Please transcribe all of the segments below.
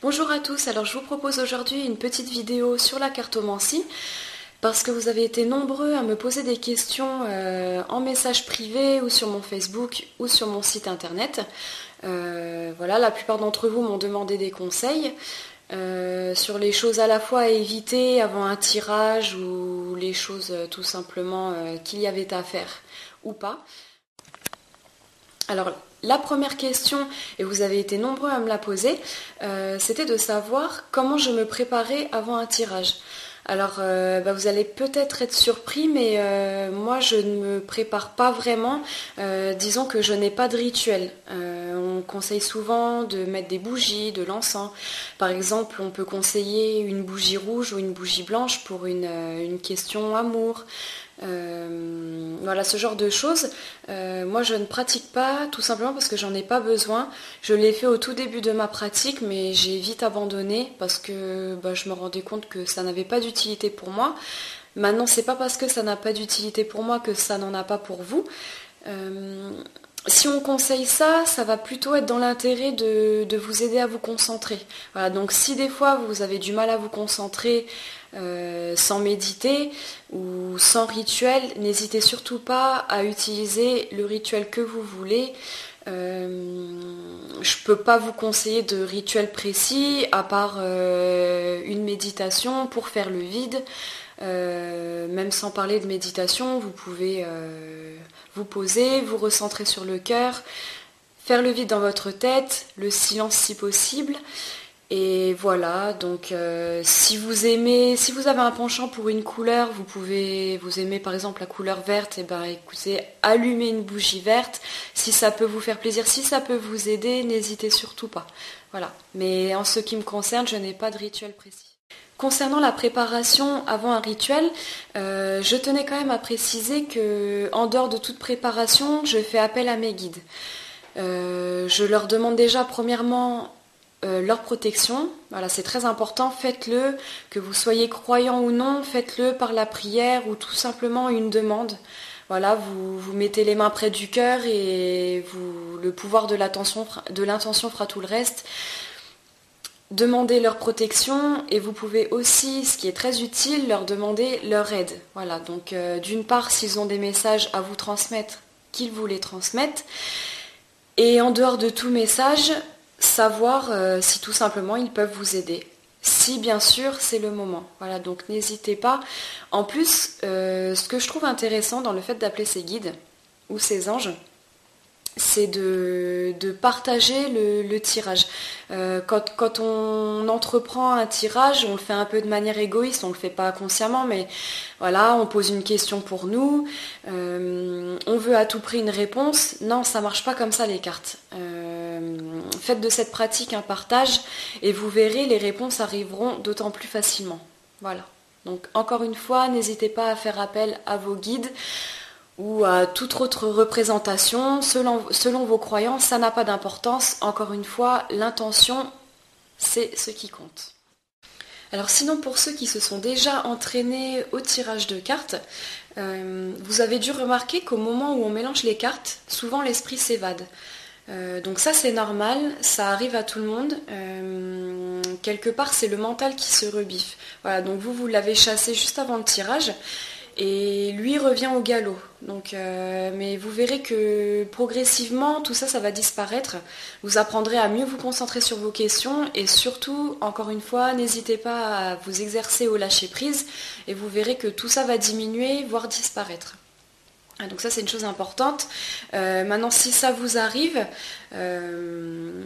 Bonjour à tous, alors je vous propose aujourd'hui une petite vidéo sur la cartomancie parce que vous avez été nombreux à me poser des questions euh, en message privé ou sur mon Facebook ou sur mon site internet. Euh, voilà, la plupart d'entre vous m'ont demandé des conseils euh, sur les choses à la fois à éviter avant un tirage ou les choses tout simplement qu'il y avait à faire ou pas. Alors la première question, et vous avez été nombreux à me la poser, c'était de savoir comment je me préparais avant un tirage. Alors, euh, bah, vous allez peut-être être surpris, mais euh, moi, je ne me prépare pas vraiment. Euh, disons que je n'ai pas de rituel. on conseille souvent de mettre des bougies, de l'encens. Par exemple, on peut conseiller une bougie rouge ou une bougie blanche pour une question amour. Euh, voilà, ce genre de choses. Euh, moi, je ne pratique pas tout simplement parce que j'en ai pas besoin. Je l'ai fait au tout début de ma pratique, mais j'ai vite abandonné parce que bah, je me rendais compte que ça n'avait pas d'utilité pour moi. Maintenant, c'est pas parce que ça n'a pas d'utilité pour moi que ça n'en a pas pour vous. Euh, si on conseille ça, ça va plutôt être dans l'intérêt de, vous aider à vous concentrer. Voilà, donc si des fois vous avez du mal à vous concentrer euh, sans méditer ou sans rituel, n'hésitez surtout pas à utiliser le rituel que vous voulez. Euh, je ne peux pas vous conseiller de rituel précis à part euh, une méditation pour faire le vide. même sans parler de méditation, vous pouvez vous poser, vous recentrer sur le cœur, faire le vide dans votre tête, le silence si possible. Et voilà, donc euh, si vous aimez, si vous avez un penchant pour une couleur, vous pouvez, vous aimez par exemple la couleur verte, et eh ben écoutez, allumez une bougie verte. Si ça peut vous faire plaisir, si ça peut vous aider, n'hésitez surtout pas. Voilà. Mais en ce qui me concerne, je n'ai pas de rituel précis. Concernant la préparation avant un rituel, euh, je tenais quand même à préciser que en dehors de toute préparation, je fais appel à mes guides. Euh, je leur demande déjà premièrement euh, leur protection. Voilà, c'est très important. Faites-le, que vous soyez croyant ou non, faites-le par la prière ou tout simplement une demande. Voilà, vous, vous mettez les mains près du cœur et vous, le pouvoir de l'intention fera tout le reste. Demandez leur protection et vous pouvez aussi, ce qui est très utile, leur demander leur aide. Voilà, donc euh, d'une part, s'ils ont des messages à vous transmettre, qu'ils vous les transmettent. Et en dehors de tout message, savoir euh, si tout simplement ils peuvent vous aider. Si bien sûr c'est le moment. Voilà, donc n'hésitez pas. En plus, euh, ce que je trouve intéressant dans le fait d'appeler ces guides ou ces anges, c'est de, partager le, tirage. Euh, quand, on entreprend un tirage, on le fait un peu de manière égoïste, on ne le fait pas consciemment, mais voilà, on pose une question pour nous, on veut à tout prix une réponse. Non, ça marche pas comme ça les cartes. Faites de cette pratique un partage et vous verrez, les réponses arriveront d'autant plus facilement. Voilà. Donc encore une fois, n'hésitez pas à faire appel à vos guides ou à toute autre représentation, selon, selon vos croyances, ça n'a pas d'importance. Encore une fois, l'intention, c'est ce qui compte. Alors sinon, pour ceux qui se sont déjà entraînés au tirage de cartes, euh, vous avez dû remarquer qu'au moment où on mélange les cartes, souvent l'esprit s'évade. Euh, donc ça c'est normal, ça arrive à tout le monde. Euh, quelque part c'est le mental qui se rebiffe. Voilà, donc vous vous l'avez chassé juste avant le tirage et lui revient au galop. Donc, euh, mais vous verrez que progressivement, tout ça, ça va disparaître. Vous apprendrez à mieux vous concentrer sur vos questions et surtout, encore une fois, n'hésitez pas à vous exercer au lâcher prise et vous verrez que tout ça va diminuer, voire disparaître. Ah, donc ça c'est une chose importante. Euh, maintenant si ça vous arrive, euh,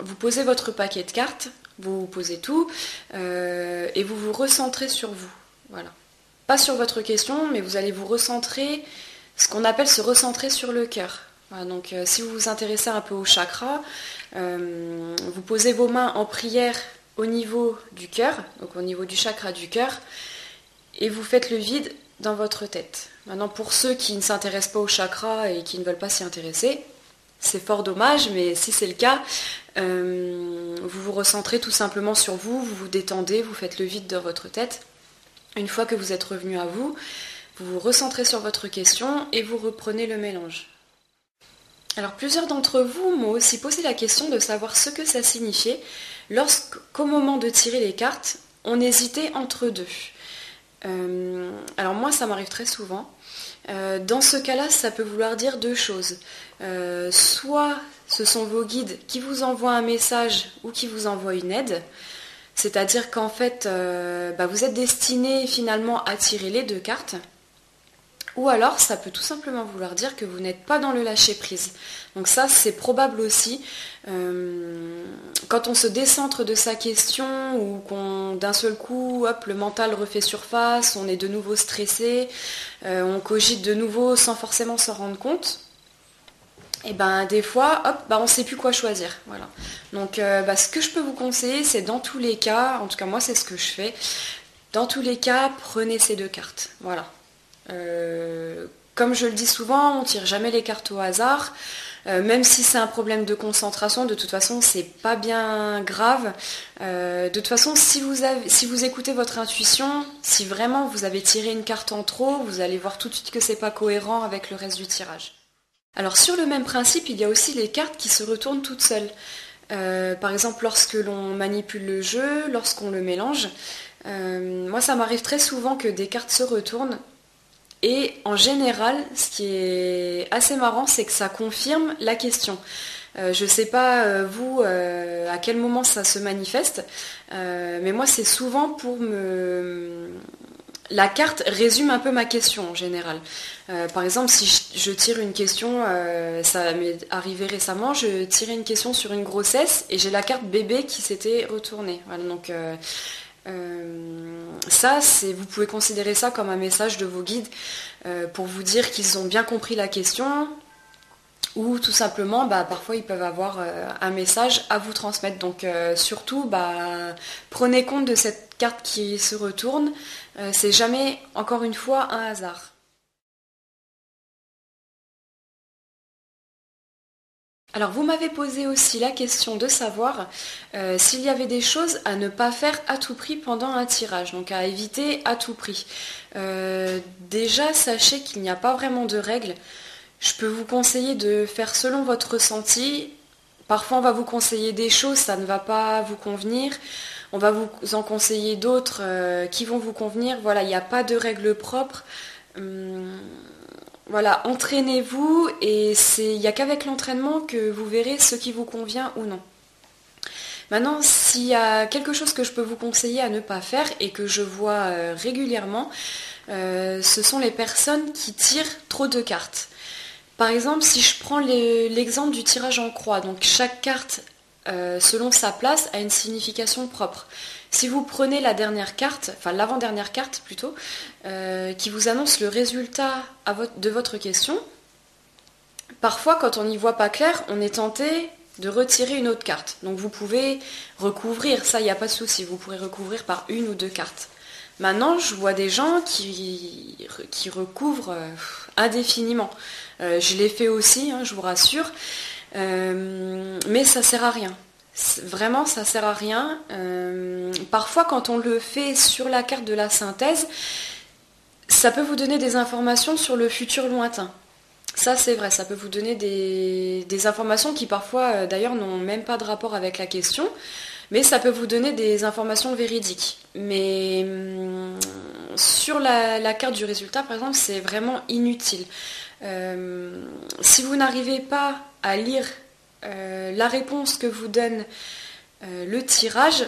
vous posez votre paquet de cartes, vous posez tout et vous vous recentrez sur vous. Voilà pas sur votre question, mais vous allez vous recentrer, ce qu'on appelle se recentrer sur le cœur. donc euh, si vous vous intéressez un peu au chakra, euh, vous posez vos mains en prière au niveau du cœur, donc au niveau du chakra du cœur, et vous faites le vide dans votre tête. Maintenant, pour ceux qui ne s'intéressent pas au chakra et qui ne veulent pas s'y intéresser, c'est fort dommage, mais si c'est le cas, euh, vous vous recentrez tout simplement sur vous, vous vous détendez, vous faites le vide dans votre tête Une fois que vous êtes revenu à vous, vous vous recentrez sur votre question et vous reprenez le mélange. Alors plusieurs d'entre vous m'ont aussi posé la question de savoir ce que ça signifiait lorsqu'au moment de tirer les cartes, on hésitait entre deux. Euh, alors moi, ça m'arrive très souvent. Euh, dans ce cas-là, ça peut vouloir dire deux choses. Euh, soit ce sont vos guides qui vous envoient un message ou qui vous envoient une aide. C'est-à-dire qu'en fait, bah, vous êtes destiné finalement à tirer les deux cartes. Ou alors, ça peut tout simplement vouloir dire que vous n'êtes pas dans le lâcher-prise. Donc ça, c'est probable aussi. Quand on se décentre de sa question ou qu'on d'un seul coup, hop, le mental refait surface, on est de nouveau stressé, euh, on cogite de nouveau sans forcément s'en rendre compte. Et ben des fois, hop, bah, on ne sait plus quoi choisir. Voilà. Donc euh, bah, ce que je peux vous conseiller, c'est dans tous les cas, en tout cas moi c'est ce que je fais, dans tous les cas, prenez ces deux cartes. Voilà. Euh, comme je le dis souvent, on tire jamais les cartes au hasard. Euh, même si c'est un problème de concentration, de toute façon, c'est pas bien grave. Euh, de toute façon, si vous, écoutez votre intuition, si vraiment vous avez tiré une carte en trop, vous allez voir tout de suite que c'est pas cohérent avec le reste du tirage. Alors sur le même principe, il y a aussi les cartes qui se retournent toutes seules. par exemple, lorsque l'on manipule le jeu, lorsqu'on le mélange, moi ça m'arrive très souvent que des cartes se retournent et en général, ce qui est assez marrant, c'est que ça confirme la question. Euh, je ne sais pas, euh, vous, euh, à quel moment ça se manifeste, mais moi, c'est souvent pour me... La carte résume un peu ma question en général. par exemple, si je, tire une question, ça m'est arrivé récemment, je tirais une question sur une grossesse et j'ai la carte bébé qui s'était retournée. donc euh, ça, vous pouvez considérer ça comme un message de vos guides euh, pour vous dire qu'ils ont bien compris la question ou tout simplement, bah, parfois ils peuvent avoir euh, un message à vous transmettre. Donc surtout, bah, prenez compte de cette carte qui se retourne. c'est jamais, encore une fois, un hasard. Alors vous m'avez posé aussi la question de savoir euh, s'il y avait des choses à ne pas faire à tout prix pendant un tirage, donc à éviter à tout prix. Euh, déjà, sachez qu'il n'y a pas vraiment de règles. Je peux vous conseiller de faire selon votre ressenti. Parfois on va vous conseiller des choses, ça ne va pas vous convenir. On va vous en conseiller d'autres euh, qui vont vous convenir. Voilà, il n'y a pas de règles propres. Hum, voilà, entraînez-vous et il n'y a qu'avec l'entraînement que vous verrez ce qui vous convient ou non. Maintenant, s'il y a quelque chose que je peux vous conseiller à ne pas faire et que je vois euh, régulièrement, euh, ce sont les personnes qui tirent trop de cartes. Par exemple, si je prends l'exemple du tirage en croix, donc chaque carte, euh, selon sa place, a une signification propre. Si vous prenez la dernière carte, enfin l'avant-dernière carte plutôt, euh, qui vous annonce le résultat de votre question, parfois quand on n'y voit pas clair, on est tenté de retirer une autre carte. Donc vous pouvez recouvrir, ça il n'y a pas de souci, vous pourrez recouvrir par une ou deux cartes. Maintenant, je vois des gens qui, qui recouvrent euh, indéfiniment. Je l'ai fait aussi, hein, je vous rassure, mais ça sert à rien. Vraiment, ça sert à rien. Euh, parfois, quand on le fait sur la carte de la synthèse, ça peut vous donner des informations sur le futur lointain. Ça, c'est vrai, ça peut vous donner des, informations qui parfois, euh, d'ailleurs, n'ont même pas de rapport avec la question, mais ça peut vous donner des informations véridiques. Mais hum, sur la, carte du résultat, par exemple, c'est vraiment inutile. Euh, si vous n'arrivez pas à lire euh, la réponse que vous donne euh, le tirage,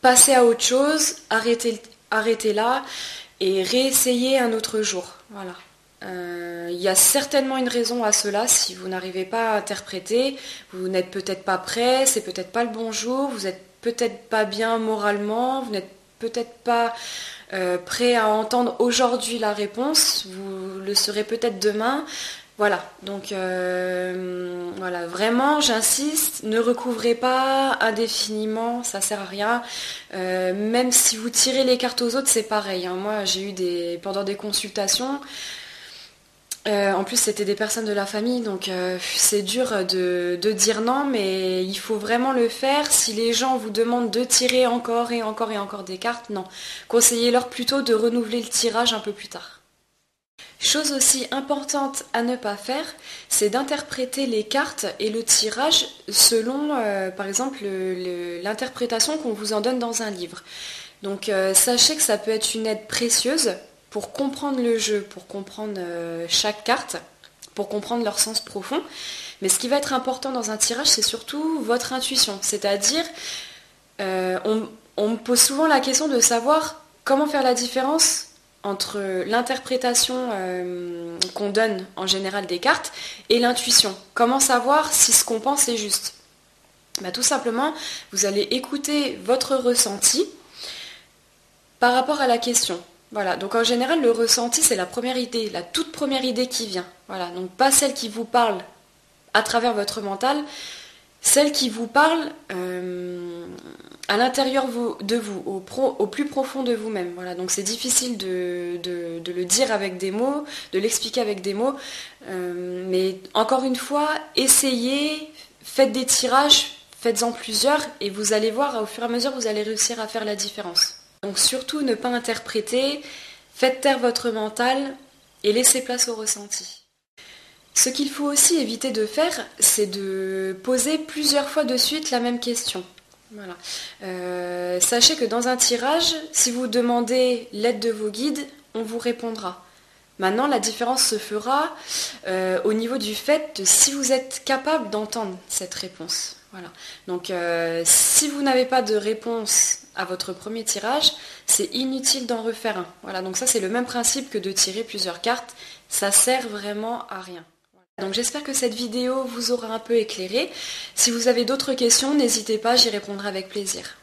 passez à autre chose, arrêtez, arrêtez là et réessayez un autre jour. Voilà. Euh, il y a certainement une raison à cela si vous n'arrivez pas à interpréter, vous n'êtes peut-être pas prêt, c'est peut-être pas le bon jour, vous n'êtes peut-être pas bien moralement, vous n'êtes peut-être pas prêt à entendre aujourd'hui la réponse, vous le serez peut-être demain. Voilà, donc euh, voilà, vraiment j'insiste, ne recouvrez pas indéfiniment, ça sert à rien. Euh, même si vous tirez les cartes aux autres, c'est pareil. Hein. Moi j'ai eu des. pendant des consultations, Euh, en plus, c'était des personnes de la famille, donc euh, c'est dur de, dire non, mais il faut vraiment le faire. Si les gens vous demandent de tirer encore et encore et encore des cartes, non. Conseillez-leur plutôt de renouveler le tirage un peu plus tard. Chose aussi importante à ne pas faire, c'est d'interpréter les cartes et le tirage selon, euh, par exemple, l'interprétation qu'on vous en donne dans un livre. Donc sachez que ça peut être une aide précieuse pour comprendre le jeu, pour comprendre euh, chaque carte, pour comprendre leur sens profond. Mais ce qui va être important dans un tirage, c'est surtout votre intuition. C'est-à-dire, euh, on, me pose souvent la question de savoir comment faire la différence entre l'interprétation euh, qu'on donne en général des cartes et l'intuition. Comment savoir si ce qu'on pense est juste? Bah, Tout simplement, vous allez écouter votre ressenti par rapport à la question. Voilà, donc en général, le ressenti, c'est la première idée, la toute première idée qui vient. Voilà, donc pas celle qui vous parle à travers votre mental, celle qui vous parle euh, à l'intérieur de vous, au, plus profond de vous-même. Voilà, donc c'est difficile de, le dire avec des mots, de l'expliquer avec des mots, euh, mais encore une fois, essayez, faites des tirages, faites-en plusieurs, et vous allez voir, au fur et à mesure, vous allez réussir à faire la différence. Donc surtout ne pas interpréter, faites taire votre mental et laissez place au ressenti. Ce qu'il faut aussi éviter de faire, c'est de poser plusieurs fois de suite la même question. Euh, sachez que dans un tirage, si vous demandez l'aide de vos guides, on vous répondra. Maintenant, la différence se fera euh, au niveau du fait de si vous êtes capable d'entendre cette réponse. Voilà. Donc, euh, si vous n'avez pas de réponse à votre premier tirage, c'est inutile d'en refaire un. Voilà, donc ça c'est le même principe que de tirer plusieurs cartes, ça sert vraiment à rien. Donc j'espère que cette vidéo vous aura un peu éclairé. Si vous avez d'autres questions, n'hésitez pas, j'y répondrai avec plaisir.